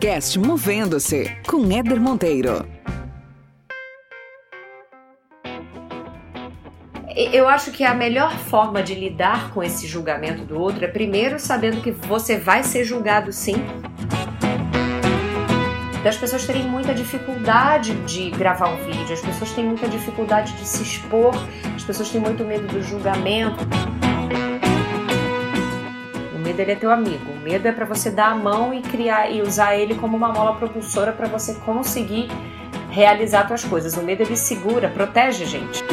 podcast Movendo-se com Éder Monteiro. Eu acho que a melhor forma de lidar com esse julgamento do outro é primeiro sabendo que você vai ser julgado sim. Das pessoas terem muita dificuldade de gravar um vídeo, as pessoas têm muita dificuldade de se expor, as pessoas têm muito medo do julgamento é teu amigo. O medo é para você dar a mão e criar e usar ele como uma mola propulsora para você conseguir realizar suas coisas. O medo ele segura, protege a gente.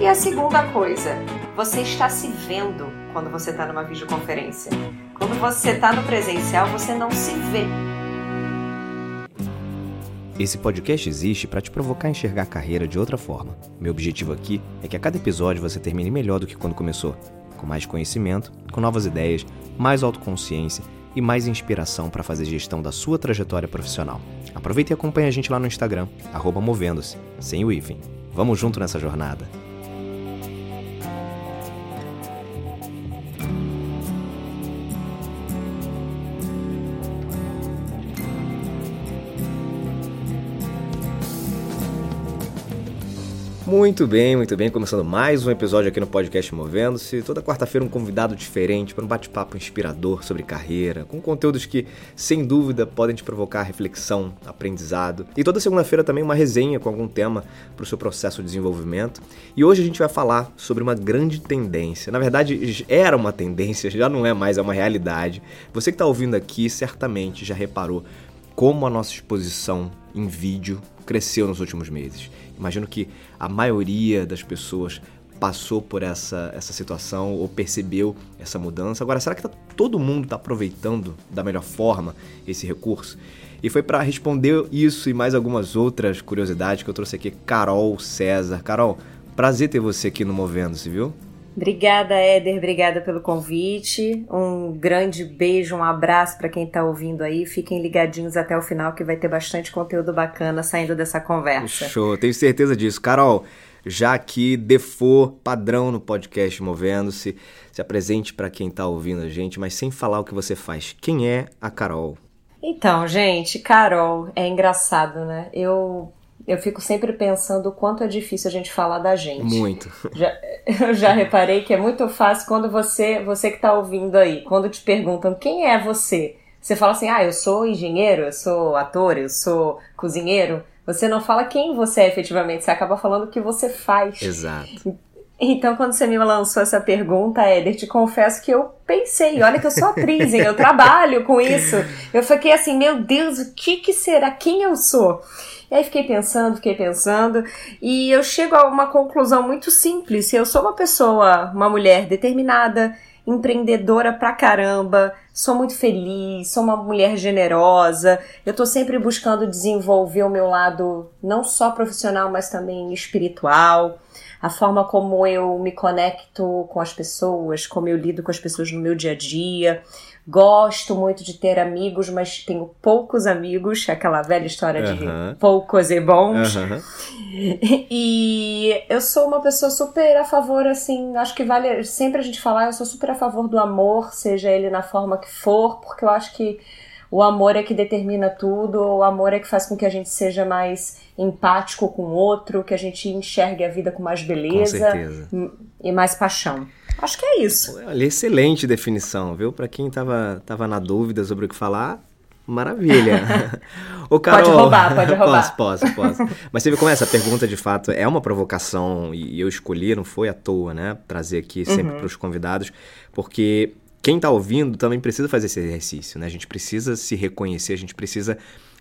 E a segunda coisa, você está se vendo quando você está numa videoconferência. Quando você está no presencial, você não se vê. Esse podcast existe para te provocar a enxergar a carreira de outra forma. Meu objetivo aqui é que a cada episódio você termine melhor do que quando começou com mais conhecimento, com novas ideias, mais autoconsciência e mais inspiração para fazer gestão da sua trajetória profissional. Aproveite e acompanhe a gente lá no Instagram, movendo-se, sem o hífen. Vamos junto nessa jornada! Muito bem, muito bem. Começando mais um episódio aqui no podcast Movendo-se. Toda quarta-feira um convidado diferente para um bate-papo inspirador sobre carreira, com conteúdos que, sem dúvida, podem te provocar reflexão, aprendizado. E toda segunda-feira também uma resenha com algum tema para o seu processo de desenvolvimento. E hoje a gente vai falar sobre uma grande tendência. Na verdade, era uma tendência, já não é mais, é uma realidade. Você que está ouvindo aqui certamente já reparou como a nossa exposição em vídeo cresceu nos últimos meses. Imagino que a maioria das pessoas passou por essa, essa situação ou percebeu essa mudança. Agora, será que tá, todo mundo está aproveitando da melhor forma esse recurso? E foi para responder isso e mais algumas outras curiosidades que eu trouxe aqui Carol César. Carol, prazer ter você aqui no Movendo-se, viu? Obrigada, Éder. Obrigada pelo convite. Um grande beijo, um abraço para quem está ouvindo aí. Fiquem ligadinhos até o final que vai ter bastante conteúdo bacana saindo dessa conversa. Show, tenho certeza disso. Carol, já aqui, default padrão no podcast Movendo-se. Se apresente para quem está ouvindo a gente, mas sem falar o que você faz. Quem é a Carol? Então, gente, Carol, é engraçado, né? Eu eu fico sempre pensando o quanto é difícil a gente falar da gente. Muito. Já, eu já reparei que é muito fácil quando você, você que está ouvindo aí, quando te perguntam quem é você, você fala assim, ah, eu sou engenheiro, eu sou ator, eu sou cozinheiro. Você não fala quem você é efetivamente, você acaba falando o que você faz. Exato. Então, quando você me lançou essa pergunta, Éder, te confesso que eu pensei, olha que eu sou atriz, hein? eu trabalho com isso. Eu fiquei assim, meu Deus, o que, que será? Quem eu sou? E aí fiquei pensando, fiquei pensando, e eu chego a uma conclusão muito simples. Eu sou uma pessoa, uma mulher determinada, empreendedora pra caramba, sou muito feliz, sou uma mulher generosa, eu tô sempre buscando desenvolver o meu lado não só profissional, mas também espiritual a forma como eu me conecto com as pessoas, como eu lido com as pessoas no meu dia a dia. Gosto muito de ter amigos, mas tenho poucos amigos, aquela velha história de poucos e bons. E eu sou uma pessoa super a favor, assim, acho que vale sempre a gente falar, eu sou super a favor do amor, seja ele na forma que for, porque eu acho que o amor é que determina tudo, o amor é que faz com que a gente seja mais empático com o outro, que a gente enxergue a vida com mais beleza com e mais paixão. Acho que é isso. Olha, excelente definição, viu? Para quem tava, tava na dúvida sobre o que falar, maravilha. Ô, Carol, pode roubar, pode roubar. Posso, posso, posso. Mas você vê como essa pergunta de fato é uma provocação e eu escolhi, não foi à toa, né? Trazer aqui sempre uhum. para os convidados, porque quem está ouvindo também precisa fazer esse exercício, né? A gente precisa se reconhecer, a gente precisa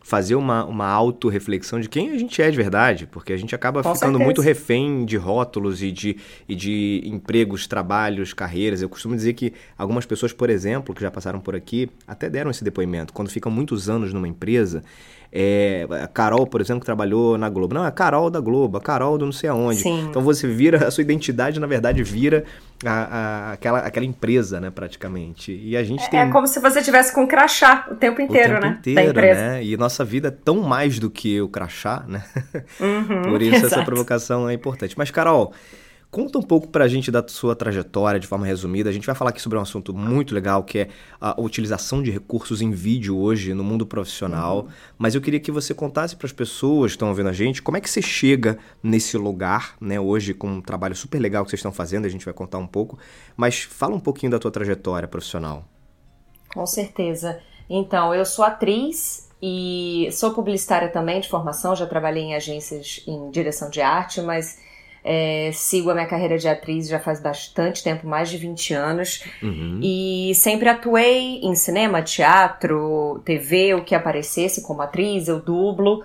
fazer uma, uma autorreflexão de quem a gente é de verdade, porque a gente acaba Com ficando certeza. muito refém de rótulos e de, e de empregos, trabalhos, carreiras. Eu costumo dizer que algumas pessoas, por exemplo, que já passaram por aqui, até deram esse depoimento. Quando ficam muitos anos numa empresa, é, a Carol, por exemplo, que trabalhou na Globo. Não, é a Carol da Globo, a Carol do não sei aonde. Sim. Então você vira, a sua identidade, na verdade, vira a, a, aquela, aquela empresa, né, praticamente. E a gente é, tem... É como se você tivesse com um crachá o tempo inteiro, o tempo né? Inteiro, da empresa. né? E nossa vida é tão mais do que o crachá, né? Uhum, por isso exato. essa provocação é importante. Mas, Carol, Conta um pouco pra gente da sua trajetória de forma resumida. A gente vai falar aqui sobre um assunto muito legal que é a utilização de recursos em vídeo hoje no mundo profissional. Uhum. Mas eu queria que você contasse para as pessoas que estão ouvindo a gente como é que você chega nesse lugar, né, hoje com um trabalho super legal que vocês estão fazendo, a gente vai contar um pouco. Mas fala um pouquinho da tua trajetória profissional. Com certeza. Então, eu sou atriz e sou publicitária também de formação, já trabalhei em agências em direção de arte, mas é, sigo a minha carreira de atriz já faz bastante tempo, mais de 20 anos. Uhum. E sempre atuei em cinema, teatro, TV, o que aparecesse como atriz, eu dublo.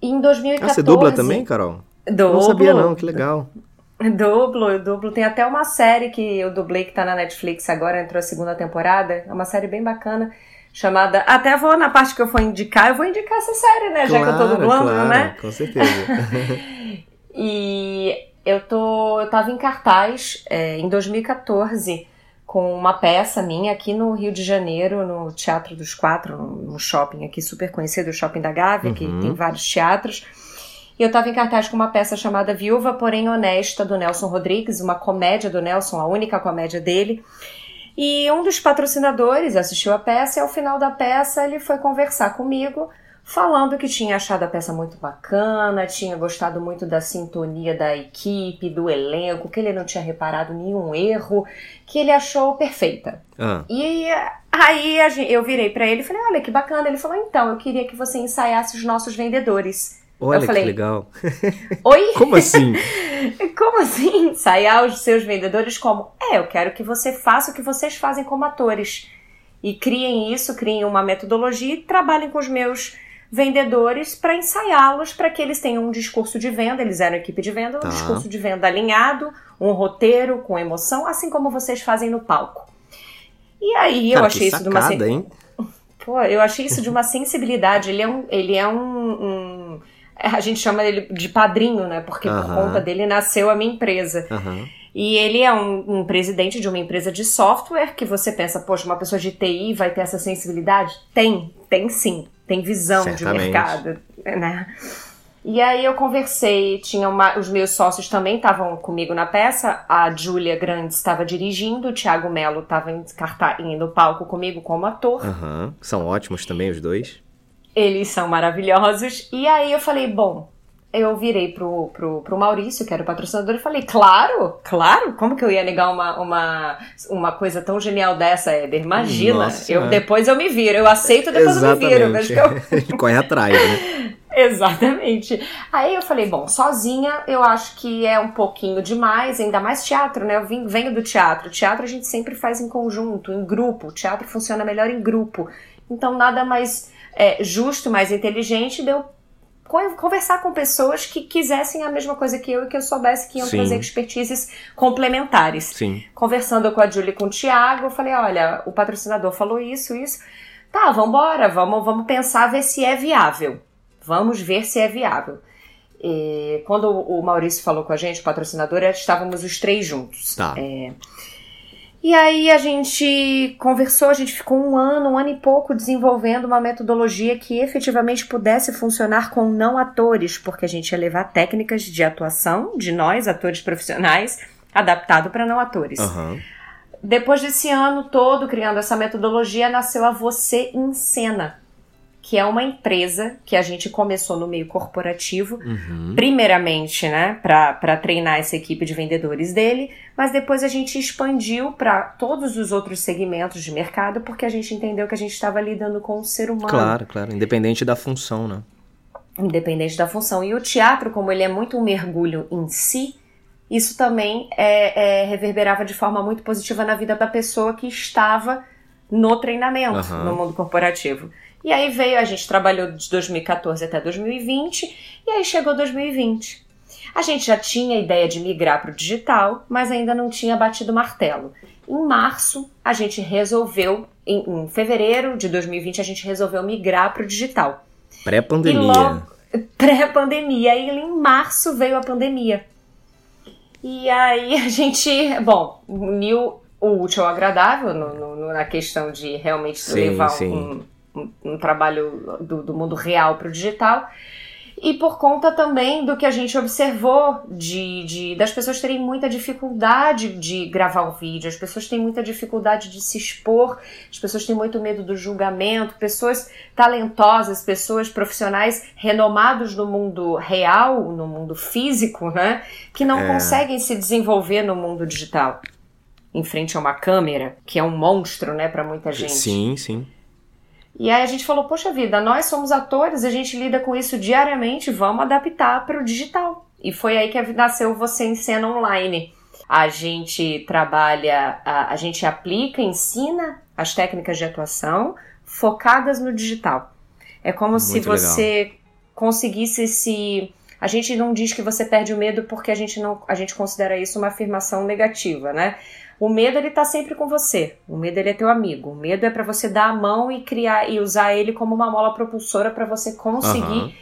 E em 2014. Ah, você dubla também, Carol? Dublo. Não sabia, não, que legal. Dublo, eu dublo. Tem até uma série que eu dublei que tá na Netflix agora, entrou a segunda temporada. É uma série bem bacana chamada. Até vou na parte que eu for indicar, eu vou indicar essa série, né? Claro, já que eu tô dublando, claro, né? Com certeza. e eu tô. Eu tava em cartaz é, em 2014 com uma peça minha aqui no Rio de Janeiro, no Teatro dos Quatro, no shopping aqui super conhecido, o Shopping da Gávea, uhum. que tem vários teatros. E eu estava em cartaz com uma peça chamada Viúva, porém honesta, do Nelson Rodrigues, uma comédia do Nelson, a única comédia dele. E um dos patrocinadores assistiu a peça e ao final da peça ele foi conversar comigo, falando que tinha achado a peça muito bacana, tinha gostado muito da sintonia da equipe, do elenco, que ele não tinha reparado nenhum erro, que ele achou perfeita. Ah. E aí eu virei para ele e falei: Olha que bacana. Ele falou: Então, eu queria que você ensaiasse os nossos vendedores. Olha eu falei, que legal. Oi? Como assim? como assim? Ensaiar os seus vendedores como? É, eu quero que você faça o que vocês fazem como atores. E criem isso, criem uma metodologia e trabalhem com os meus vendedores para ensaiá-los para que eles tenham um discurso de venda, eles eram equipe de venda, um tá. discurso de venda alinhado, um roteiro com emoção, assim como vocês fazem no palco. E aí Cara, eu achei isso de uma hein? Pô, eu achei isso de uma sensibilidade. Ele é um, ele é um, um a gente chama ele de padrinho, né? Porque por conta dele nasceu a minha empresa. E ele é um, um, presidente de uma empresa de software que você pensa, poxa, uma pessoa de TI vai ter essa sensibilidade? Tem, tem sim. Tem visão Certamente. de mercado, né? E aí eu conversei, tinha uma, os meus sócios também estavam comigo na peça, a Júlia Grande estava dirigindo, o Thiago Melo estava no palco comigo como ator. Uhum. São ótimos também os dois. Eles são maravilhosos. E aí eu falei, bom, eu virei pro, pro, pro Maurício, que era o patrocinador, e falei, claro, claro, como que eu ia negar uma, uma, uma coisa tão genial dessa, Éder? Imagina, Nossa, eu, é. depois eu me viro, eu aceito, depois Exatamente. eu me viro. Eu... Corre atrás, né? Exatamente. Aí eu falei, bom, sozinha eu acho que é um pouquinho demais, ainda mais teatro, né? Eu vim, venho do teatro. Teatro a gente sempre faz em conjunto, em grupo. O teatro funciona melhor em grupo. Então nada mais é, justo, mais inteligente, deu conversar com pessoas que quisessem a mesma coisa que eu e que eu soubesse que iam Sim. trazer expertises complementares. Sim. Conversando com a Julie e com o Thiago, eu falei, olha, o patrocinador falou isso, isso. Tá, vamos embora, vamos, vamos pensar, ver se é viável. Vamos ver se é viável. E quando o Maurício falou com a gente, o patrocinador, estávamos os três juntos. Tá. É, e aí a gente conversou, a gente ficou um ano, um ano e pouco desenvolvendo uma metodologia que efetivamente pudesse funcionar com não atores, porque a gente ia levar técnicas de atuação de nós, atores profissionais, adaptado para não atores. Uhum. Depois desse ano todo criando essa metodologia, nasceu a Você em Cena, que é uma empresa que a gente começou no meio corporativo, uhum. primeiramente, né, para treinar essa equipe de vendedores dele, mas depois a gente expandiu para todos os outros segmentos de mercado, porque a gente entendeu que a gente estava lidando com o ser humano. Claro, claro, independente da função, né? Independente da função. E o teatro, como ele é muito um mergulho em si, isso também é, é, reverberava de forma muito positiva na vida da pessoa que estava no treinamento uhum. no mundo corporativo. E aí veio, a gente trabalhou de 2014 até 2020, e aí chegou 2020. A gente já tinha a ideia de migrar para o digital, mas ainda não tinha batido martelo. Em março, a gente resolveu, em, em fevereiro de 2020, a gente resolveu migrar para o digital. Pré-pandemia. Pré-pandemia. E em março veio a pandemia. E aí a gente, bom, uniu o útil ao agradável no, no, na questão de realmente sim, levar sim. Um, um, um, trabalho do, do mundo real para o digital. e por conta também do que a gente observou de, de das pessoas terem muita dificuldade de gravar o vídeo, as pessoas têm muita dificuldade de se expor, as pessoas têm muito medo do julgamento, pessoas talentosas, pessoas profissionais renomados no mundo real, no mundo físico, né, que não é. conseguem se desenvolver no mundo digital em frente a uma câmera, que é um monstro, né, para muita gente. Sim, sim. E aí a gente falou, poxa vida, nós somos atores, a gente lida com isso diariamente, vamos adaptar para o digital. E foi aí que nasceu Você em Cena Online. A gente trabalha, a, a gente aplica, ensina as técnicas de atuação focadas no digital. É como Muito se você legal. conseguisse se a gente não diz que você perde o medo porque a gente não a gente considera isso uma afirmação negativa, né? O medo ele tá sempre com você. O medo ele é teu amigo. O medo é para você dar a mão e criar e usar ele como uma mola propulsora para você conseguir uhum.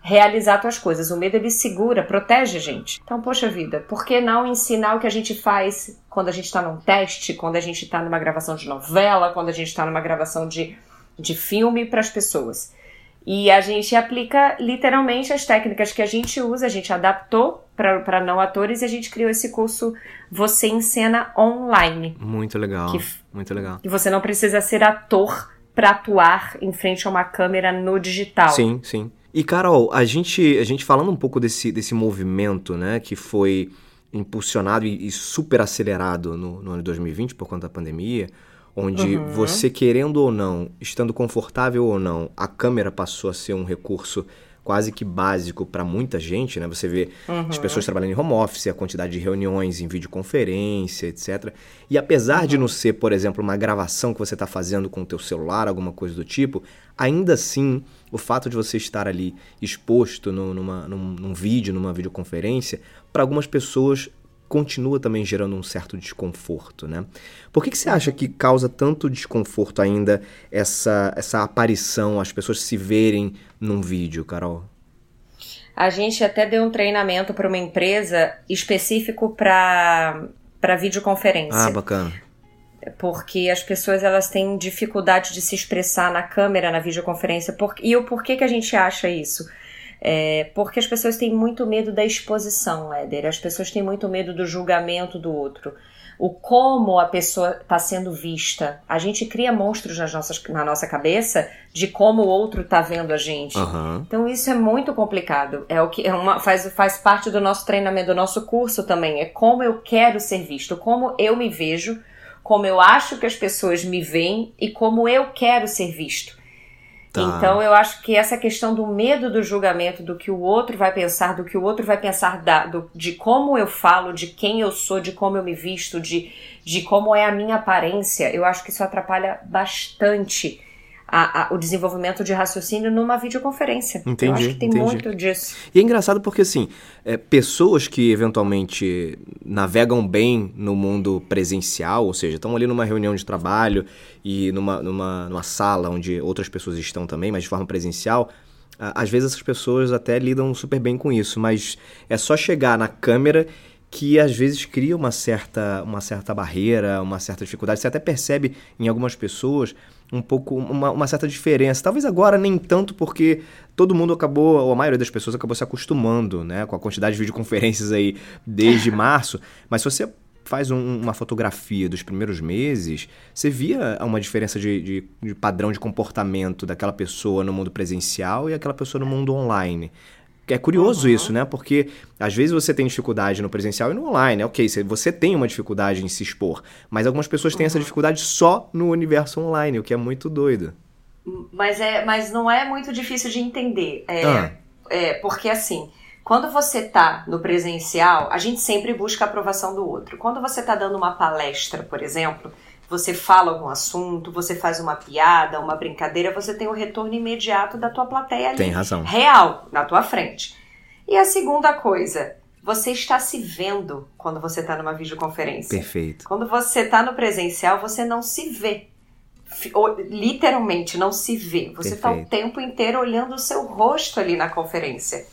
realizar tuas coisas. O medo ele segura, protege a gente. Então, poxa vida, por que não ensinar o que a gente faz quando a gente tá num teste, quando a gente tá numa gravação de novela, quando a gente tá numa gravação de, de filme para as pessoas? E a gente aplica literalmente as técnicas que a gente usa, a gente adaptou para não atores e a gente criou esse curso Você em Cena Online. Muito legal. Que, muito legal. E você não precisa ser ator para atuar em frente a uma câmera no digital. Sim, sim. E Carol, a gente, a gente falando um pouco desse, desse movimento, né, que foi impulsionado e, e super acelerado no, no ano de 2020 por conta da pandemia, onde uhum. você querendo ou não, estando confortável ou não, a câmera passou a ser um recurso quase que básico para muita gente, né? Você vê uhum. as pessoas trabalhando em home office, a quantidade de reuniões em videoconferência, etc. E apesar uhum. de não ser, por exemplo, uma gravação que você está fazendo com o teu celular, alguma coisa do tipo, ainda assim, o fato de você estar ali exposto no, numa, num, num vídeo, numa videoconferência, para algumas pessoas continua também gerando um certo desconforto, né? Por que, que você acha que causa tanto desconforto ainda essa, essa aparição, as pessoas se verem num vídeo, Carol? A gente até deu um treinamento para uma empresa específico para para videoconferência. Ah, bacana. Porque as pessoas elas têm dificuldade de se expressar na câmera, na videoconferência. Por, e o porquê que a gente acha isso? É, porque as pessoas têm muito medo da exposição, Éder. As pessoas têm muito medo do julgamento do outro. O como a pessoa está sendo vista. A gente cria monstros nas nossas, na nossa cabeça de como o outro está vendo a gente. Uhum. Então isso é muito complicado. É o que é uma, faz, faz parte do nosso treinamento, do nosso curso também. É como eu quero ser visto, como eu me vejo, como eu acho que as pessoas me veem e como eu quero ser visto. Tá. Então eu acho que essa questão do medo do julgamento, do que o outro vai pensar, do que o outro vai pensar da, do, de como eu falo, de quem eu sou, de como eu me visto, de, de como é a minha aparência, eu acho que isso atrapalha bastante a, a, o desenvolvimento de raciocínio numa videoconferência. Entendi. Eu acho que tem entendi. muito disso. E é engraçado porque, assim, é, pessoas que eventualmente navegam bem no mundo presencial, ou seja, estão ali numa reunião de trabalho e numa, numa, numa sala onde outras pessoas estão também, mas de forma presencial, às vezes essas pessoas até lidam super bem com isso, mas é só chegar na câmera que às vezes cria uma certa, uma certa barreira, uma certa dificuldade. Você até percebe em algumas pessoas um pouco uma, uma, certa diferença. Talvez agora nem tanto porque todo mundo acabou, ou a maioria das pessoas acabou se acostumando, né, com a quantidade de videoconferências aí desde março. Mas se você faz um, uma fotografia dos primeiros meses, você via uma diferença de, de, de padrão de comportamento daquela pessoa no mundo presencial e aquela pessoa no mundo online. É curioso uhum. isso, né? Porque às vezes você tem dificuldade no presencial e no online. É ok, você tem uma dificuldade em se expor, mas algumas pessoas têm uhum. essa dificuldade só no universo online, o que é muito doido. Mas, é, mas não é muito difícil de entender. É, ah. é, porque assim, quando você tá no presencial, a gente sempre busca a aprovação do outro. Quando você tá dando uma palestra, por exemplo, você fala algum assunto, você faz uma piada, uma brincadeira, você tem o retorno imediato da tua plateia ali. Tem razão. Real, na tua frente. E a segunda coisa, você está se vendo quando você está numa videoconferência. Perfeito. Quando você está no presencial, você não se vê. Literalmente, não se vê. Você está o tempo inteiro olhando o seu rosto ali na conferência.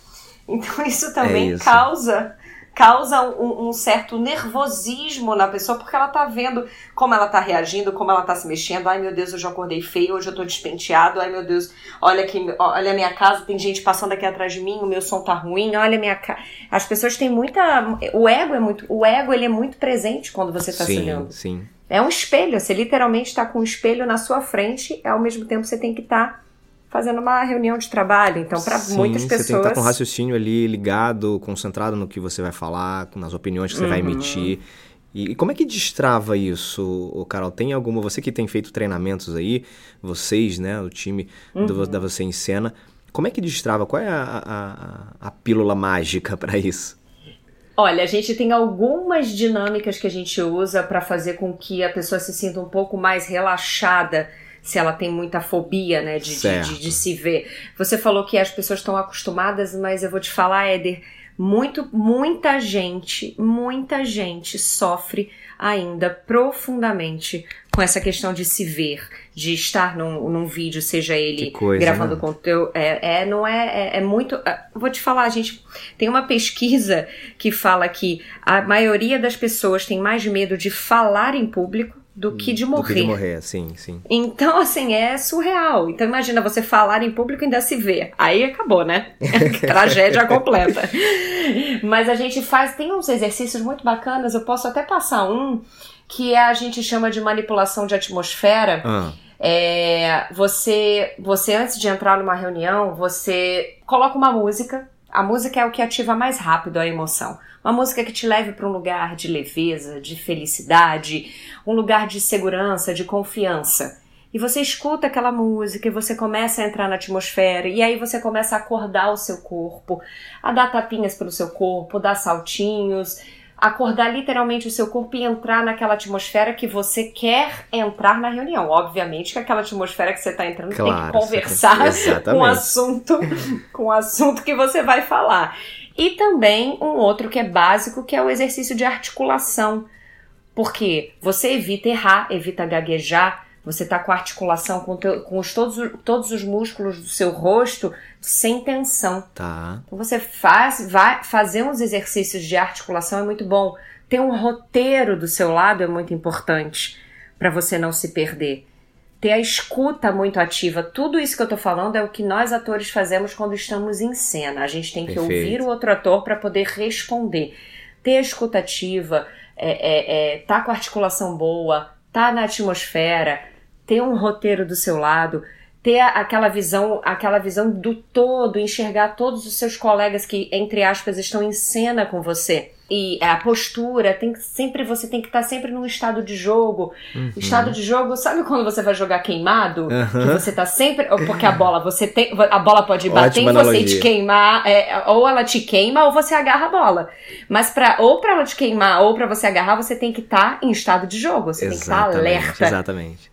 Então, isso também é isso. causa causa um, um, certo nervosismo na pessoa, porque ela tá vendo como ela tá reagindo, como ela tá se mexendo. Ai meu Deus, eu já acordei feio, hoje eu tô despenteado. Ai meu Deus, olha aqui, olha a minha casa, tem gente passando aqui atrás de mim, o meu som tá ruim, olha a minha casa. As pessoas têm muita. O ego é muito. O ego ele é muito presente quando você tá sim, se olhando. Sim. É um espelho, você literalmente está com um espelho na sua frente, ao mesmo tempo você tem que estar. Tá fazendo uma reunião de trabalho. Então, para muitas pessoas. Você tem que estar com o raciocínio ali ligado, concentrado no que você vai falar, nas opiniões que você uhum. vai emitir. E, e, como é que destrava isso, Carol? Tem alguma. Você que tem feito treinamentos aí, vocês, né, o time uhum. do, da Você em Cena, como é que destrava? Qual é a, a, a pílula mágica para isso? Olha, a gente tem algumas dinâmicas que a gente usa para fazer com que a pessoa se sinta um pouco mais relaxada se ela tem muita fobia, né, de, de, de, de, se ver. Você falou que as pessoas estão acostumadas, mas eu vou te falar, Éder, muito, muita gente, muita gente sofre ainda profundamente com essa questão de se ver, de estar num, num vídeo, seja ele coisa, gravando né? conteúdo. É, é, não é, é, é muito. É, vou te falar, gente. Tem uma pesquisa que fala que a maioria das pessoas tem mais medo de falar em público do que de morrer. Do que de morrer, sim, sim. Então, assim, é surreal. Então, imagina você falar em público e ainda se ver. Aí acabou, né? Tragédia completa. Mas a gente faz, tem uns exercícios muito bacanas, eu posso até passar um, que a gente chama de manipulação de atmosfera. Ah. É, você, você, antes de entrar numa reunião, você coloca uma música. A música é o que ativa mais rápido a emoção. Uma música que te leve para um lugar de leveza, de felicidade, um lugar de segurança, de confiança. E você escuta aquela música e você começa a entrar na atmosfera, e aí você começa a acordar o seu corpo, a dar tapinhas pelo seu corpo, dar saltinhos, acordar literalmente o seu corpo e entrar naquela atmosfera que você quer entrar na reunião. Obviamente que aquela atmosfera que você está entrando claro, tem que conversar com o assunto, com o assunto que você vai falar. E também um outro que é básico, que é o exercício de articulação. Porque você evita errar, evita gaguejar, você está com a articulação com, teu, com os, todos, todos os músculos do seu rosto sem tensão. Tá. Então você faz, vai fazer uns exercícios de articulação é muito bom. Ter um roteiro do seu lado é muito importante para você não se perder ter a escuta muito ativa. Tudo isso que eu tô falando é o que nós atores fazemos quando estamos em cena. A gente tem que Perfeito. ouvir o outro ator para poder responder. Ter a escuta ativa, é, é, é, tá com a articulação boa, tá na atmosfera, ter um roteiro do seu lado, ter aquela visão, aquela visão do todo, enxergar todos os seus colegas que, entre aspas, estão em cena com você e a postura, tem sempre você tem que estar sempre num estado de jogo. Uhum. Estado de jogo, sabe quando você vai jogar queimado? Uhum. Que você tá sempre, porque a bola você tem, a bola pode bater em você e te queimar, é, ou ela te queima ou você agarra a bola. Mas para ou para ela te queimar ou para você agarrar, você tem que estar em estado de jogo, você exatamente, tem que estar alerta. Exatamente.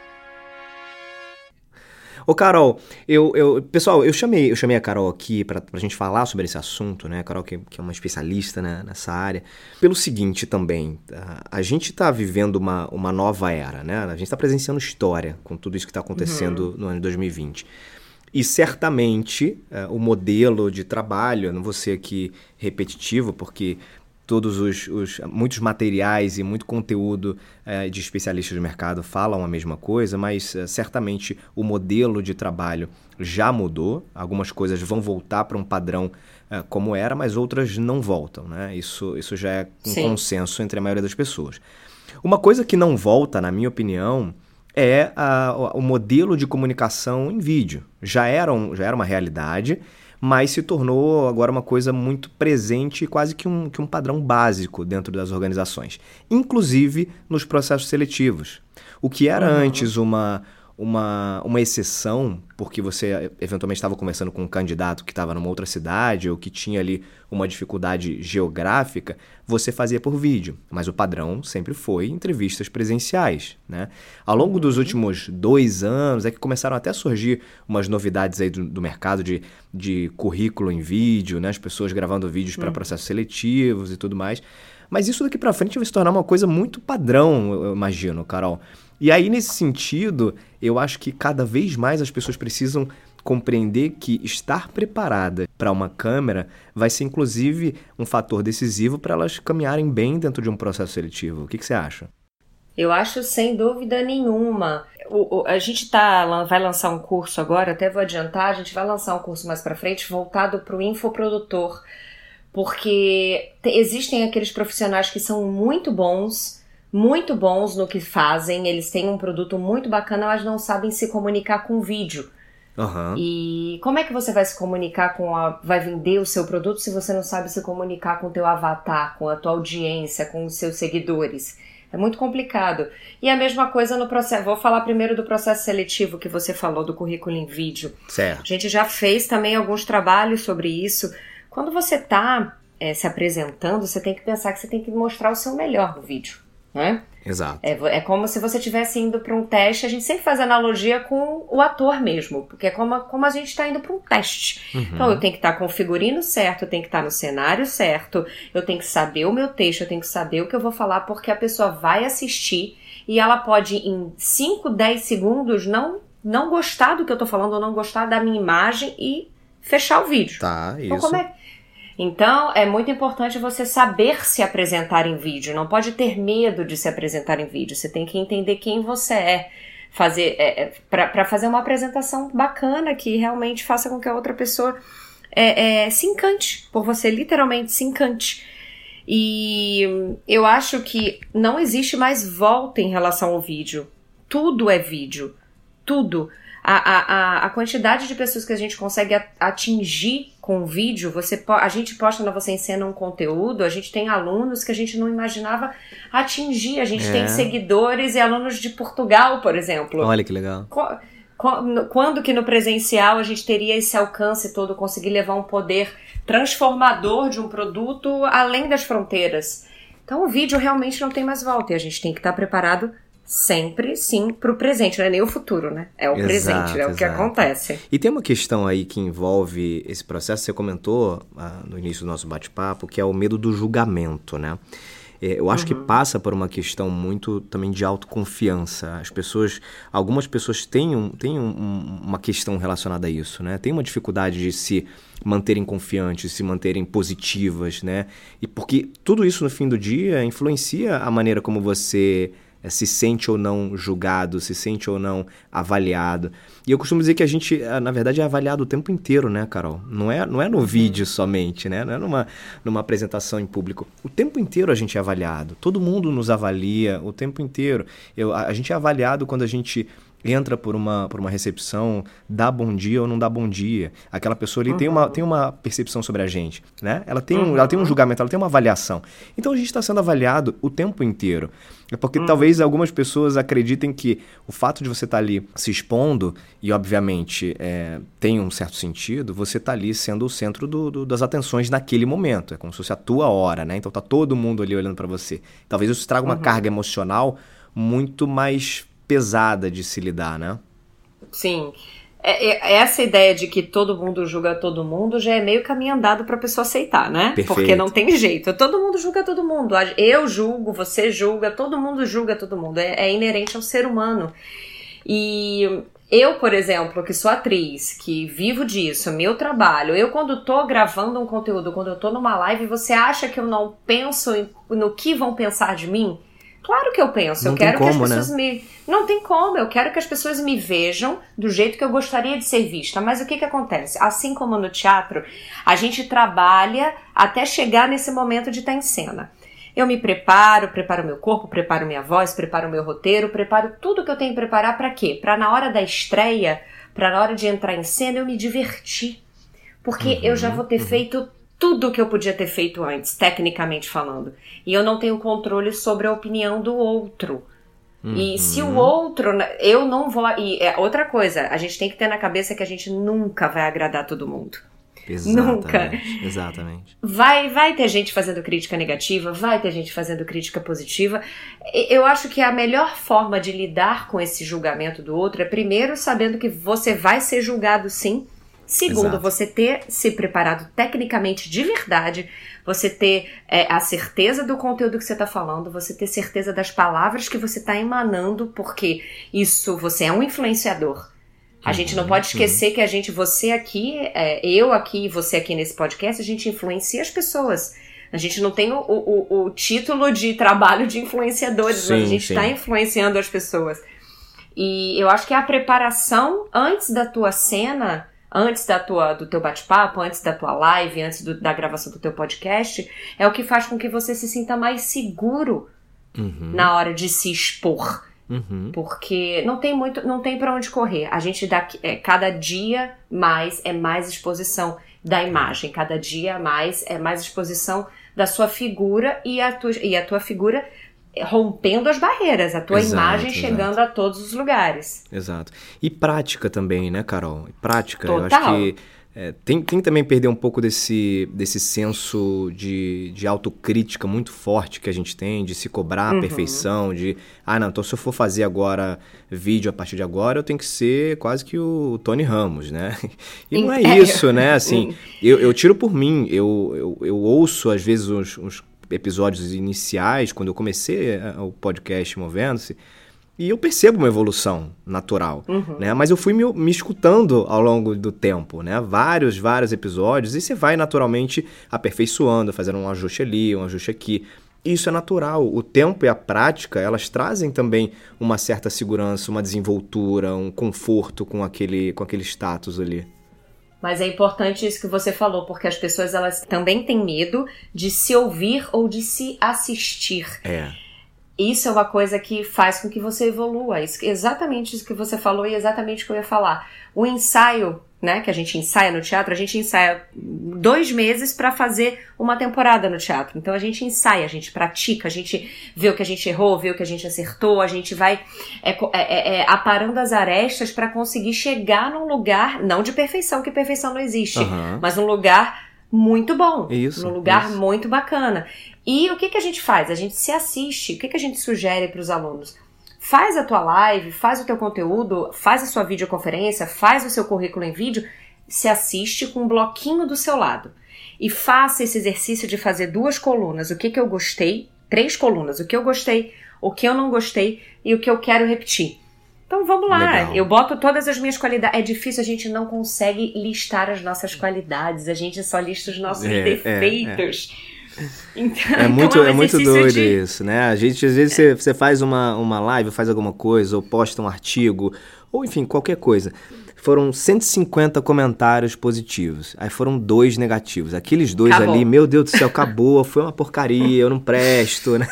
Ô, Carol, eu, eu, pessoal, eu chamei, eu chamei a Carol aqui pra, pra gente falar sobre esse assunto, né? A Carol, que, que é uma especialista né, nessa área, pelo seguinte também, a, a gente tá vivendo uma, uma nova era, né? A gente tá presenciando história com tudo isso que tá acontecendo uhum. no ano de 2020. E certamente uh, o modelo de trabalho, não vou ser aqui repetitivo, porque todos os, os, muitos materiais e muito conteúdo é, de especialistas do mercado falam a mesma coisa, mas é, certamente o modelo de trabalho já mudou. Algumas coisas vão voltar para um padrão é, como era, mas outras não voltam. Né? Isso, isso já é um Sim. consenso entre a maioria das pessoas. Uma coisa que não volta, na minha opinião, é a, o modelo de comunicação em vídeo. Já era, um, já era uma realidade mas se tornou agora uma coisa muito presente, quase que um, que um padrão básico dentro das organizações, inclusive nos processos seletivos. O que era uhum. antes uma, uma, uma exceção, porque você eventualmente estava conversando com um candidato que estava numa outra cidade ou que tinha ali uma dificuldade geográfica, você fazia por vídeo. Mas o padrão sempre foi entrevistas presenciais. Né? Ao longo dos uhum. últimos dois anos é que começaram até a surgir umas novidades aí do, do mercado de, de currículo em vídeo, né? as pessoas gravando vídeos para uhum. processos seletivos e tudo mais. Mas isso daqui para frente vai se tornar uma coisa muito padrão, eu imagino, Carol. E aí, nesse sentido, eu acho que cada vez mais as pessoas precisam compreender que estar preparada para uma câmera vai ser, inclusive, um fator decisivo para elas caminharem bem dentro de um processo seletivo. O que, que você acha? Eu acho sem dúvida nenhuma. O, o, a gente tá, vai lançar um curso agora, até vou adiantar, a gente vai lançar um curso mais para frente voltado para o infoprodutor, porque existem aqueles profissionais que são muito bons muito bons no que fazem, eles têm um produto muito bacana, mas não sabem se comunicar com vídeo. Uhum. E como é que você vai se comunicar com a. vai vender o seu produto se você não sabe se comunicar com o teu avatar, com a tua audiência, com os seus seguidores? É muito complicado. E a mesma coisa no processo. Vou falar primeiro do processo seletivo que você falou, do currículo em vídeo. Certo. A gente já fez também alguns trabalhos sobre isso. Quando você está é, se apresentando, você tem que pensar que você tem que mostrar o seu melhor no vídeo né? Exato. É, é como se você estivesse indo para um teste. A gente sempre faz analogia com o ator mesmo, porque é como, como a gente está indo para um teste. Uhum. Então eu tenho que estar tá com o figurino certo, eu tenho que estar tá no cenário certo, eu tenho que saber o meu texto, eu tenho que saber o que eu vou falar, porque a pessoa vai assistir e ela pode, em 5, 10 segundos, não, não gostar do que eu estou falando, ou não gostar da minha imagem e fechar o vídeo. Tá, então, isso. Como é, então, é muito importante você saber se apresentar em vídeo. Não pode ter medo de se apresentar em vídeo. Você tem que entender quem você é. Fazer é, é para fazer uma apresentação bacana que realmente faça com que a outra pessoa é, é, se encante por você, literalmente se encante. E eu acho que não existe mais volta em relação ao vídeo. Tudo é vídeo. Tudo. A, a, a quantidade de pessoas que a gente consegue atingir com vídeo, você a gente posta na Você Encena um conteúdo, a gente tem alunos que a gente não imaginava atingir, a gente é. tem seguidores e alunos de Portugal, por exemplo. Olha que legal. Quando que no presencial a gente teria esse alcance todo, conseguir levar um poder transformador de um produto além das fronteiras? Então o vídeo realmente não tem mais volta e a gente tem que estar preparado sempre sim para o presente, não é nem o futuro, né? É o exato, presente, é o que acontece. E tem uma questão aí que envolve esse processo, você comentou ah, no início do nosso bate-papo, que é o medo do julgamento, né? É, eu acho uhum. que passa por uma questão muito também de autoconfiança. As pessoas, algumas pessoas têm, um, têm um, uma questão relacionada a isso, né? Tem uma dificuldade de se manterem confiantes, se manterem positivas, né? E porque tudo isso no fim do dia influencia a maneira como você se sente ou não julgado, se sente ou não avaliado. E eu costumo dizer que a gente, é, na verdade, é avaliado o tempo inteiro, né, Carol? Não é, não é no uhum. vídeo somente, né? Não é numa, numa apresentação em público. O tempo inteiro a gente é avaliado. Todo mundo nos avalia o tempo inteiro. Eu, a, a gente é avaliado quando a gente entra por uma, por uma recepção, dá bom dia ou não dá bom dia. Aquela pessoa ali uhum. tem, uma, tem uma percepção sobre a gente, né? Ela tem, um, uhum. ela tem um julgamento, ela tem uma avaliação. Então a gente está sendo avaliado o tempo inteiro. É porque uhum. talvez algumas pessoas acreditem que o fato de você estar tá ali se expondo, e obviamente é, tem um certo sentido, você está ali sendo o centro do, do, das atenções naquele momento. É como se fosse a tua hora, né? Então tá todo mundo ali olhando para você. Talvez isso traga uma uhum. carga emocional muito mais pesada de se lidar, né? Sim. É, é, essa ideia de que todo mundo julga todo mundo já é meio caminho andado para a pessoa aceitar, né? Perfeito. Porque não tem jeito. Todo mundo julga todo mundo. Eu julgo, você julga, todo mundo julga todo mundo. É, é inerente ao ser humano. E eu, por exemplo, que sou atriz, que vivo disso, meu trabalho, eu quando tô gravando um conteúdo, quando eu tô numa live, você acha que eu não penso no que vão pensar de mim? Claro que eu penso, não eu quero como, que as pessoas né? me. Não tem como, eu quero que as pessoas me vejam do jeito que eu gostaria de ser vista. Mas o que, que acontece? Assim como no teatro, a gente trabalha até chegar nesse momento de estar em cena. Eu me preparo, preparo meu corpo, preparo minha voz, preparo meu roteiro, preparo tudo que eu tenho que preparar para quê? Para na hora da estreia, para na hora de entrar em cena eu me divertir. Porque uhum, eu já vou ter uhum. feito tudo que eu podia ter feito antes, tecnicamente falando. E eu não tenho controle sobre a opinião do outro. Uhum. E se o outro, eu não vou. E é outra coisa, a gente tem que ter na cabeça que a gente nunca vai agradar todo mundo. Exatamente, Nunca. Exatamente. Vai, vai ter gente fazendo crítica negativa, vai ter gente fazendo crítica positiva. Eu acho que a melhor forma de lidar com esse julgamento do outro é primeiro sabendo que você vai ser julgado sim. Segundo, Exato. você ter se preparado tecnicamente de verdade, você ter é, a certeza do conteúdo que você está falando, você ter certeza das palavras que você está emanando, porque isso você é um influenciador. A gente não pode esquecer uhum. que a gente, você aqui, é, eu aqui e você aqui nesse podcast, a gente influencia as pessoas. A gente não tem o, o, o título de trabalho de influenciadores, sim, mas a gente está influenciando as pessoas. E eu acho que a preparação antes da tua cena, antes da tua, do teu bate-papo, antes da tua live, antes do, da gravação do teu podcast, é o que faz com que você se sinta mais seguro uhum. na hora de se expor. Uhum. Porque não tem muito, não tem para onde correr. A gente dá é, cada dia mais é mais exposição da imagem, cada dia mais é mais exposição da sua figura e a tua, e a tua figura rompendo as barreiras, a tua exato, imagem chegando exato. a todos os lugares. Exato. E prática também, né, Carol? Prática. Total. Eu acho que é, tem, tem também perder um pouco desse, desse senso de, de autocrítica muito forte que a gente tem, de se cobrar uhum. a perfeição, de, ah, não, então se eu for fazer agora vídeo a partir de agora, eu tenho que ser quase que o Tony Ramos, né? E não é isso, né? Assim, eu, eu tiro por mim, eu, eu, eu ouço às vezes uns, uns episódios iniciais, quando eu comecei é, o podcast Movendo-se, e eu percebo uma evolução natural, uhum. né? Mas eu fui me, me, escutando ao longo do tempo, né? Vários, vários episódios, e você vai naturalmente aperfeiçoando, fazendo um ajuste ali, um ajuste aqui. Isso é natural. O tempo e a prática, elas trazem também uma certa segurança, uma desenvoltura, um conforto com aquele, com aquele status ali. Mas é importante isso que você falou, porque as pessoas elas também têm medo de se ouvir ou de se assistir. É. Isso é uma coisa que faz com que você evolua. Isso, exatamente isso que você falou e exatamente o que eu ia falar. O ensaio, né, que a gente ensaia no teatro, a gente ensaia dois meses para fazer uma temporada no teatro. Então a gente ensaia, a gente pratica, a gente vê o que a gente errou, vê o que a gente acertou, a gente vai é, é, é, é aparando as arestas para conseguir chegar num lugar, não de perfeição, que perfeição não existe, uhum. mas um lugar muito bom. Isso. Num lugar isso. muito bacana. E o que, que a gente faz? A gente se assiste. O que, que a gente sugere para os alunos? Faz a tua live, faz o teu conteúdo, faz a sua videoconferência, faz o seu currículo em vídeo, se assiste com um bloquinho do seu lado. E faça esse exercício de fazer duas colunas. O que, que eu gostei, três colunas. O que eu gostei, o que eu não gostei e o que eu quero repetir. Então vamos lá, Legal. eu boto todas as minhas qualidades. É difícil, a gente não consegue listar as nossas qualidades, a gente só lista os nossos é, defeitos. É, é. Então, é muito, então é, um é muito doido de... isso, né? A gente, às vezes, você, você faz uma, uma live, faz alguma coisa, ou posta um artigo, ou enfim, qualquer coisa. Foram 150 comentários positivos. Aí foram dois negativos. Aqueles dois acabou. ali, meu Deus do céu, acabou, foi uma porcaria, eu não presto, né?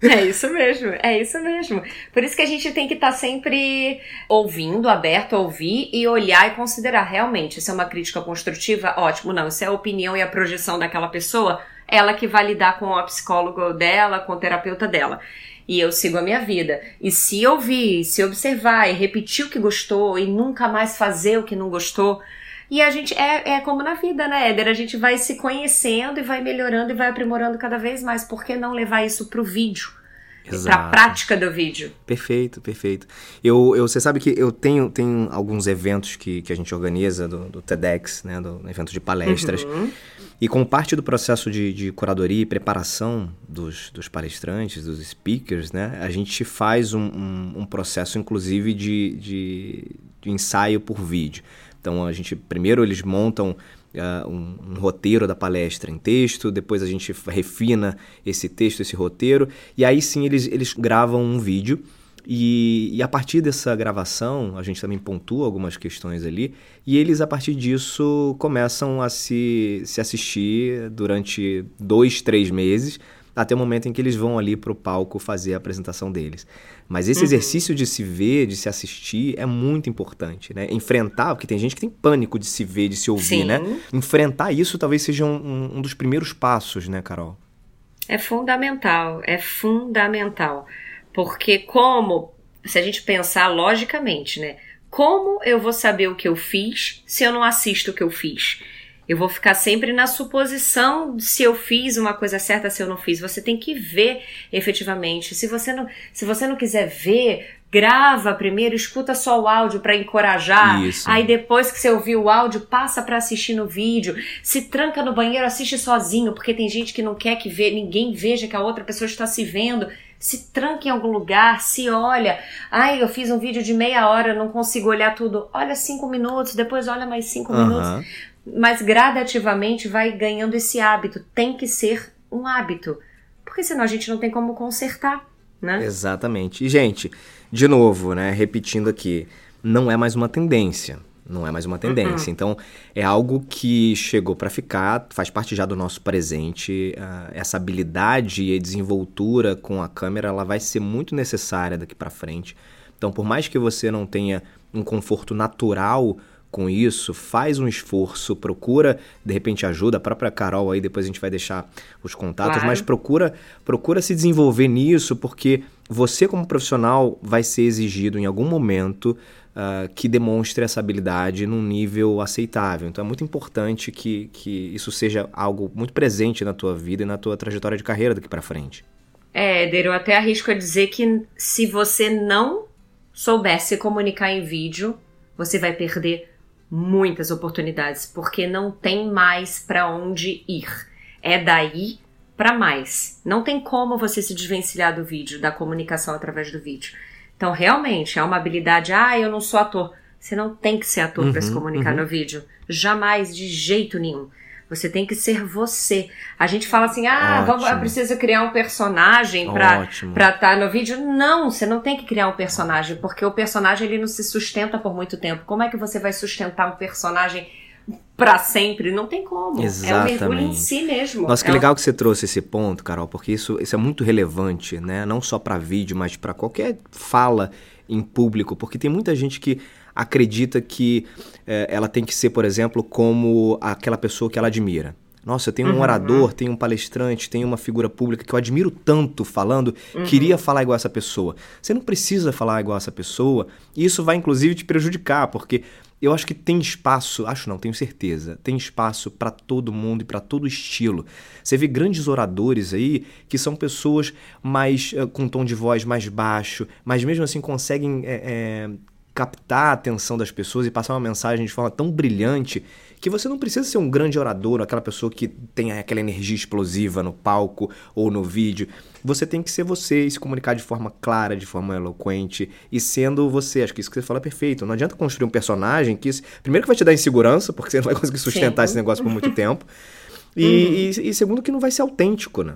É isso mesmo, é isso mesmo. Por isso que a gente tem que estar tá sempre ouvindo, aberto a ouvir e olhar e considerar realmente. Isso é uma crítica construtiva? Ótimo, não. Isso é a opinião e a projeção daquela pessoa ela que vai lidar com a psicóloga dela, com o terapeuta dela. E eu sigo a minha vida. E se ouvir, se observar e repetir o que gostou e nunca mais fazer o que não gostou. E a gente é, é como na vida, né, Éder? A gente vai se conhecendo e vai melhorando e vai aprimorando cada vez mais. Por que não levar isso pro vídeo? Para a prática do vídeo. Perfeito, perfeito. Eu, eu, você sabe que eu tenho, tenho alguns eventos que, que a gente organiza do, do TEDx, né, do, do evento de palestras. Uhum. E como parte do processo de, de curadoria e preparação dos, dos, palestrantes, dos speakers, né, a gente faz um, um, um processo, inclusive, de, de, de, ensaio por vídeo. Então, a gente, primeiro eles montam uh, um, um, roteiro da palestra em texto, depois a gente refina esse texto, esse roteiro, e aí sim eles, eles gravam um vídeo e, e, a partir dessa gravação, a gente também pontua algumas questões ali, e eles, a partir disso, começam a se, se assistir durante dois, três meses, até o momento em que eles vão ali para o palco fazer a apresentação deles. Mas esse uhum. exercício de se ver, de se assistir, é muito importante, né? Enfrentar, porque tem gente que tem pânico de se ver, de se ouvir, né? Sim. né? Enfrentar isso talvez seja um, um dos primeiros passos, né, Carol? É fundamental, é fundamental Porque como, se a gente pensar logicamente, né? Como eu vou saber o que eu fiz se eu não assisto o que eu fiz? Eu vou ficar sempre na suposição se eu fiz uma coisa certa, se eu não fiz. Você tem que ver efetivamente. Se você não, se você não quiser ver, grava primeiro, escuta só o áudio para encorajar. Isso. Aí depois que você ouviu o áudio, passa para assistir no vídeo. Se tranca no banheiro, assiste sozinho, porque tem gente que não quer que vê, ninguém veja que a outra pessoa está se vendo. Se tranca em algum lugar, se olha. Ai, eu fiz um vídeo de meia hora, não consigo olhar tudo. Olha cinco minutos, depois olha mais cinco Aham. minutos mas gradativamente vai ganhando esse hábito. Tem que ser um hábito, porque senão a gente não tem como consertar, né? Exatamente. E, gente, de novo, né, repetindo aqui, não é mais uma tendência. Não é mais uma tendência. Então, é algo que chegou para ficar, faz parte já do nosso presente. Ah, essa habilidade e desenvoltura com a câmera, ela vai ser muito necessária daqui para frente. Então, por mais que você não tenha um conforto natural com isso, faz um esforço, procura, de repente ajuda, a própria Carol aí, depois a gente vai deixar os contatos, Claro. mas procura, procura se desenvolver nisso, porque você como profissional vai ser exigido em algum momento ah, que demonstre essa habilidade num nível aceitável. Então é muito importante que, que isso seja algo muito presente na tua vida e na tua trajetória de carreira daqui para frente. É, Éder, eu até arrisco a dizer que se você não souber se comunicar em vídeo, você vai perder muitas oportunidades, porque não tem mais para onde ir. É daí para mais. Não tem como você se desvencilhar do vídeo, da comunicação através do vídeo. Então, realmente, é uma habilidade. Ah, eu não sou ator. Você não tem que ser ator para se Uhum, comunicar no vídeo. Jamais, de jeito nenhum. Você tem que ser você. A gente fala assim, ah, vamos, preciso criar um personagem pra estar no vídeo. Não, você não tem que criar um personagem, porque o personagem ele não se sustenta por muito tempo. Como é que você vai sustentar um personagem pra sempre? Não tem como. É o mergulho em Exatamente. si mesmo. Nossa, que É um- legal que você trouxe esse ponto, Carol, porque isso, isso é muito relevante, né? Não só para vídeo, mas para qualquer fala em público, porque tem muita gente que acredita que eh, ela tem que ser, por exemplo, como aquela pessoa que ela admira. Nossa, eu tenho um Uhum. orador, tenho um palestrante, tenho uma figura pública que eu admiro tanto falando, Uhum. queria falar igual essa pessoa. Você não precisa falar igual essa pessoa, e isso vai inclusive te prejudicar, porque eu acho que tem espaço, acho não, tenho certeza, tem espaço para todo mundo e para todo estilo. Você vê grandes oradores aí que são pessoas mais eh, com um tom de voz mais baixo, mas mesmo assim conseguem eh, eh, captar a atenção das pessoas e passar uma mensagem de forma tão brilhante que você não precisa ser um grande orador, aquela pessoa que tem aquela energia explosiva no palco ou no vídeo. Você tem que ser você e se comunicar de forma clara, de forma eloquente e sendo você. Acho que isso que você fala é perfeito. Não adianta construir um personagem que, isso- primeiro, que vai te dar insegurança, porque você não vai conseguir sustentar Sim. esse negócio por muito tempo. E, e- e segundo, que não vai ser autêntico, né?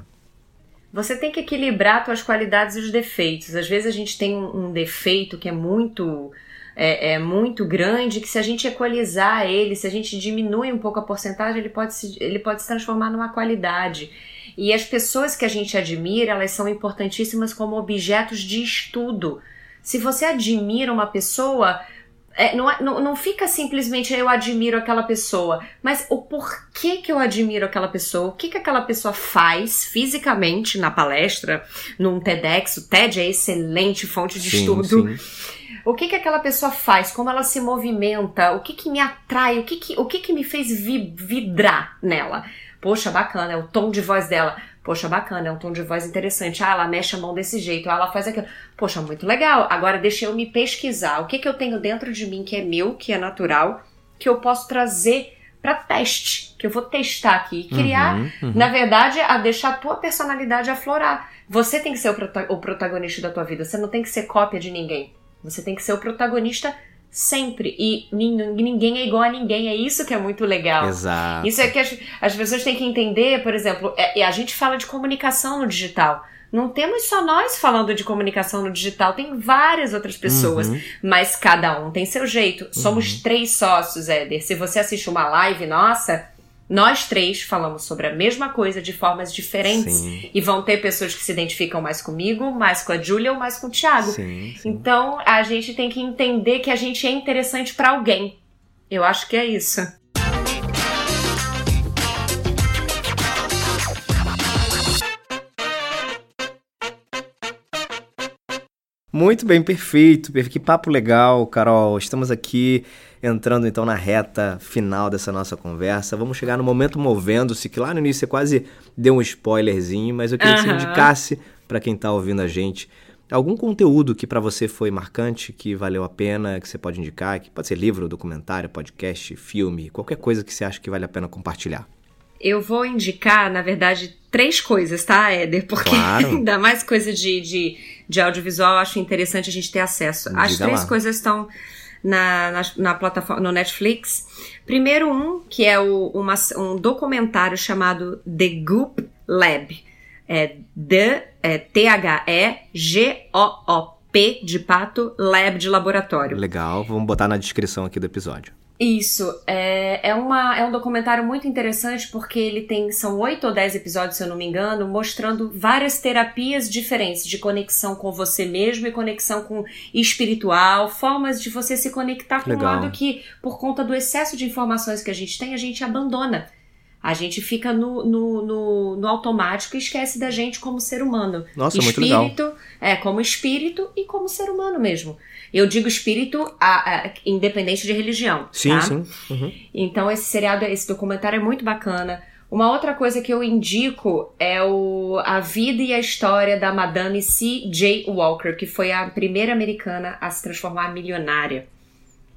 Você tem que equilibrar suas qualidades e os defeitos. Às vezes a gente tem um defeito que é muito é, é muito grande, que se a gente equalizar ele, se a gente diminui um pouco a porcentagem, ele pode se, ele pode se transformar numa qualidade. E as pessoas que a gente admira, elas são importantíssimas como objetos de estudo. Se você admira uma pessoa, é, não, é- não, não fica simplesmente eu admiro aquela pessoa, mas o porquê que eu admiro aquela pessoa, o que, que aquela pessoa faz fisicamente na palestra, num TEDx. O TED é excelente fonte de estudo. sim. O que, que aquela pessoa faz, como ela se movimenta, o que, que me atrai, o que, que, o que, que me fez vi- vidrar nela. Poxa, bacana, é o tom de voz dela. Poxa, bacana, é um tom de voz interessante. Ah, ela mexe a mão desse jeito, ah, ela faz aquilo. Poxa, muito legal. Agora deixa eu me pesquisar. O que, que eu tenho dentro de mim que é meu, que é natural, que eu posso trazer para teste, que eu vou testar aqui e criar, Uhum, uhum. na verdade, a deixar a tua personalidade aflorar. Você tem que ser o, prota- o protagonista da tua vida, você não tem que ser cópia de ninguém. Você tem que ser o protagonista sempre. E nin- ninguém é igual a ninguém, é isso que é muito legal. Exato. Isso é que as, as pessoas têm que entender, por exemplo, é- a gente fala de comunicação no digital. Não temos só nós falando de comunicação no digital, tem várias outras pessoas, Uhum. mas cada um tem seu jeito. Somos três sócios, Éder. Se você assiste uma live nossa, nós três falamos sobre a mesma coisa de formas diferentes. Sim, E vão ter pessoas que se identificam mais comigo, mais com a Júlia ou mais com o Thiago. sim, sim. Então a gente tem que entender que a gente é interessante pra alguém. Eu acho que é isso. Muito bem, perfeito. Que papo legal, Carol. Estamos aqui entrando então na reta final dessa nossa conversa. Vamos chegar no momento movendo-se, que lá no início você quase deu um spoilerzinho, mas eu queria que você indicasse para quem está ouvindo a gente algum conteúdo que para você foi marcante, que valeu a pena, que você pode indicar, que pode ser livro, documentário, podcast, filme, qualquer coisa que você acha que vale a pena compartilhar. Eu vou indicar, na verdade, três coisas, tá, Éder? Porque claro. ainda mais coisa de, de, de audiovisual, acho interessante a gente ter acesso. Diga As três lá. coisas estão na, na, na, plataforma, no Netflix. Primeiro um, que é o, uma, um documentário chamado The Goop Lab. É, The, é T-H-E-G-O-O-P de pato, Lab de laboratório. Legal, vamos botar na descrição aqui do episódio. Isso, é, é, uma, é um documentário muito interessante porque ele tem, são oito ou dez episódios, se eu não me engano, mostrando várias terapias diferentes de conexão com você mesmo e conexão com espiritual, formas de você se conectar com Legal. um lado que, por conta do excesso de informações que a gente tem, a gente abandona. A gente fica no, no, no, no automático e esquece da gente como ser humano. Nossa, espírito, muito legal. É, como espírito e como ser humano mesmo. Eu digo espírito a, a, independente de religião. Sim, tá? sim. Uhum. Então esse seriado, esse documentário é muito bacana. Uma outra coisa que eu indico é o, a vida e a história da Madame C.J. Walker, que foi a primeira americana a se transformar milionária.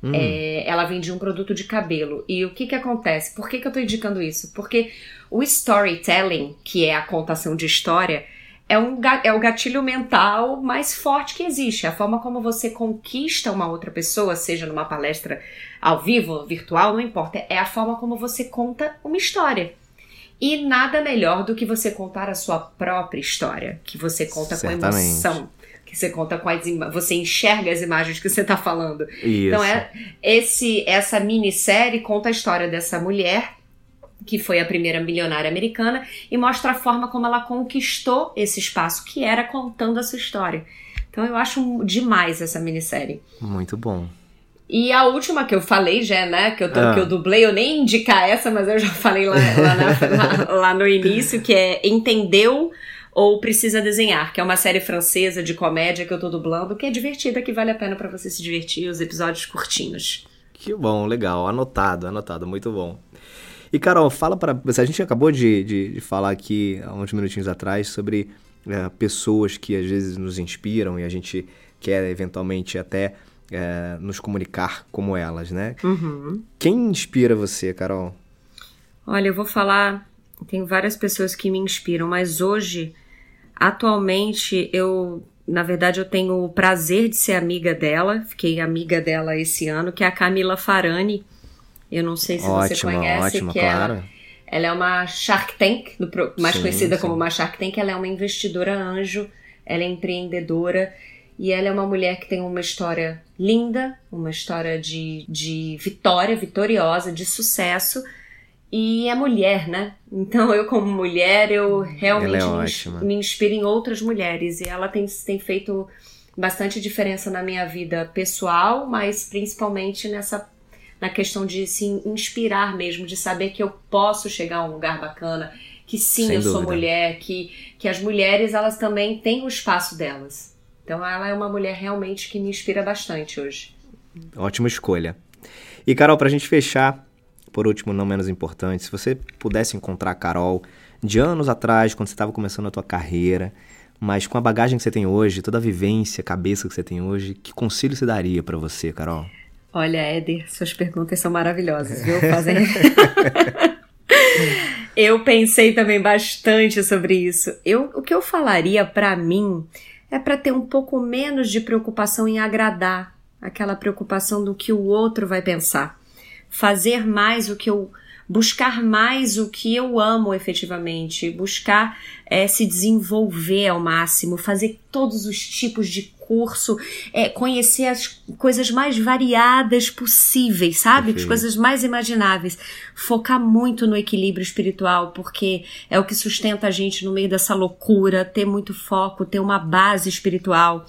Hum. É, ela vendia um produto de cabelo. E o que que acontece? Por que, que eu tô indicando isso? Porque o storytelling, que é a contação de história, é, um, é o gatilho mental mais forte que existe. A forma como você conquista uma outra pessoa, seja numa palestra ao vivo, virtual, não importa. É a forma como você conta uma história. E nada melhor do que você contar a sua própria história, que você conta Certamente. com emoção, que você conta com as você enxerga as imagens que você está falando. Isso. Então é esse essa minissérie conta a história dessa mulher que foi a primeira milionária americana, e mostra a forma como ela conquistou esse espaço, que era contando a sua história. Então eu acho demais essa minissérie. Muito bom. E a última que eu falei já, né? Que eu, tô, ah. que eu dublei, eu nem indicar essa, mas eu já falei lá, lá, na, lá, lá no início, que é Entendeu ou Precisa Desenhar, que é uma série francesa de comédia que eu tô dublando, que é divertida, que vale a pena para você se divertir, os episódios curtinhos. Que bom, legal. Anotado, anotado, muito bom. E Carol, fala para você. A gente acabou de, de, de, falar aqui há uns minutinhos atrás sobre é, pessoas que às vezes nos inspiram e a gente quer eventualmente até é, nos comunicar como elas, né? Uhum. Quem inspira você, Carol? Olha, eu vou falar. Tem várias pessoas que me inspiram, mas hoje, atualmente, eu na verdade, eu tenho o prazer de ser amiga dela, fiquei amiga dela esse ano, que é a Camila Farani. Eu não sei se você conhece. Ótima, que claro. Ela, ela é uma Shark Tank, mais sim, conhecida sim. como uma Shark Tank. Ela é uma investidora anjo, ela é empreendedora e ela é uma mulher que tem uma história linda, uma história de, de vitória, vitoriosa, de sucesso. E é mulher, né? Então eu, como mulher, eu realmente é me, me inspiro em outras mulheres. E ela tem, tem feito bastante diferença na minha vida pessoal, mas principalmente nessa na questão de se inspirar mesmo, de saber que eu posso chegar a um lugar bacana, que sim, Sem eu dúvida. sou mulher, que, que as mulheres elas também têm o espaço delas. Então ela é uma mulher realmente que me inspira bastante hoje. Ótima escolha. E Carol, pra gente fechar, por último, não menos importante, se você pudesse encontrar a Carol de anos atrás, quando você estava começando a tua carreira, mas com a bagagem que você tem hoje, toda a vivência, a cabeça que você tem hoje, que conselho você daria para você, Carol? Olha, Éder, suas perguntas são maravilhosas, viu? Fazem... eu pensei também bastante sobre isso. Eu, o que eu falaria para mim é para ter um pouco menos de preocupação em agradar, aquela preocupação do que o outro vai pensar. Fazer mais o que eu buscar mais o que eu amo efetivamente, buscar é, se desenvolver ao máximo, fazer todos os tipos de curso, é, conhecer as coisas mais variadas possíveis, sabe? As coisas mais imagináveis. Focar muito no equilíbrio espiritual, porque é o que sustenta a gente no meio dessa loucura, ter muito foco, ter uma base espiritual.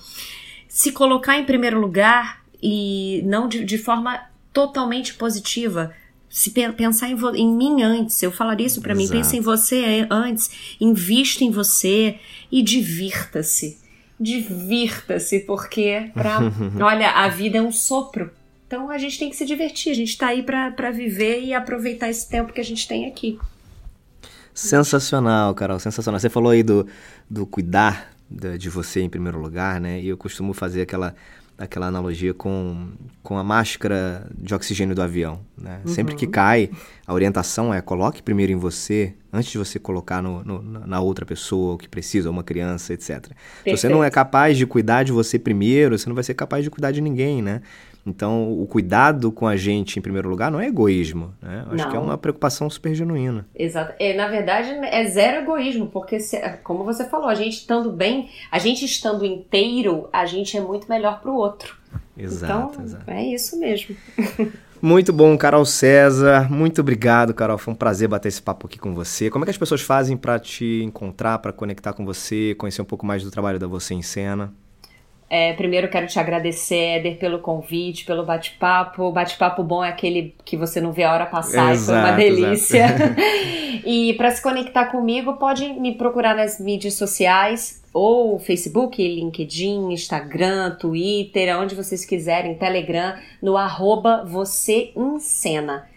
Se colocar em primeiro lugar e não de, de forma totalmente positiva, se pensar em, em, mim antes, eu falaria isso para mim, pensa em você antes, invista em você e divirta-se. divirta-se, porque pra, olha, a vida é um sopro. Então a gente tem que se divertir, a gente está aí para viver e aproveitar esse tempo que a gente tem aqui. Sensacional, Carol, sensacional. Você falou aí do, do cuidar de você em primeiro lugar, né? E eu costumo fazer aquela aquela analogia com, com a máscara de oxigênio do avião. Né? Uhum. Sempre que cai, a orientação é coloque primeiro em você, antes de você colocar no, no, na outra pessoa o que precisa, uma criança, etc. Perfeito. Se você não é capaz de cuidar de você primeiro, você não vai ser capaz de cuidar de ninguém, né? Então, o cuidado com a gente, em primeiro lugar, não é egoísmo. Né? Acho não. que é uma preocupação super genuína. Exato. É, na verdade, é zero egoísmo, porque, se, como você falou, a gente estando bem, a gente estando inteiro, a gente é muito melhor para o outro. Exato, então, exato. É isso mesmo. Muito bom, Carol César. Muito obrigado, Carol. Foi um prazer bater esse papo aqui com você. Como é que as pessoas fazem para te encontrar, para conectar com você, conhecer um pouco mais do trabalho da Você em Cena? É, primeiro quero te agradecer, Éder, pelo convite, pelo bate-papo. O bate-papo bom é aquele que você não vê a hora passar exato, e foi uma delícia. e para se conectar comigo, pode me procurar nas mídias sociais, ou Facebook, LinkedIn, Instagram, Twitter, onde vocês quiserem, Telegram, no arroba você em cena.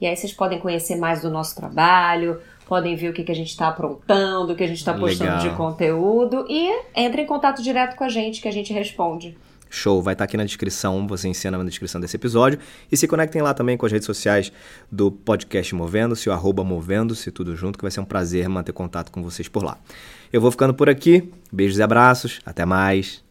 E aí vocês podem conhecer mais do nosso trabalho, podem ver o que, que a gente está aprontando, o que a gente está postando Legal. de conteúdo e entre em contato direto com a gente que a gente responde. Show, vai estar tá aqui na descrição, você ensina na descrição desse episódio. E se conectem lá também com as redes sociais do podcast Movendo-se, o arroba Movendo-se, tudo junto, que vai ser um prazer manter contato com vocês por lá. Eu vou ficando por aqui, beijos e abraços, até mais.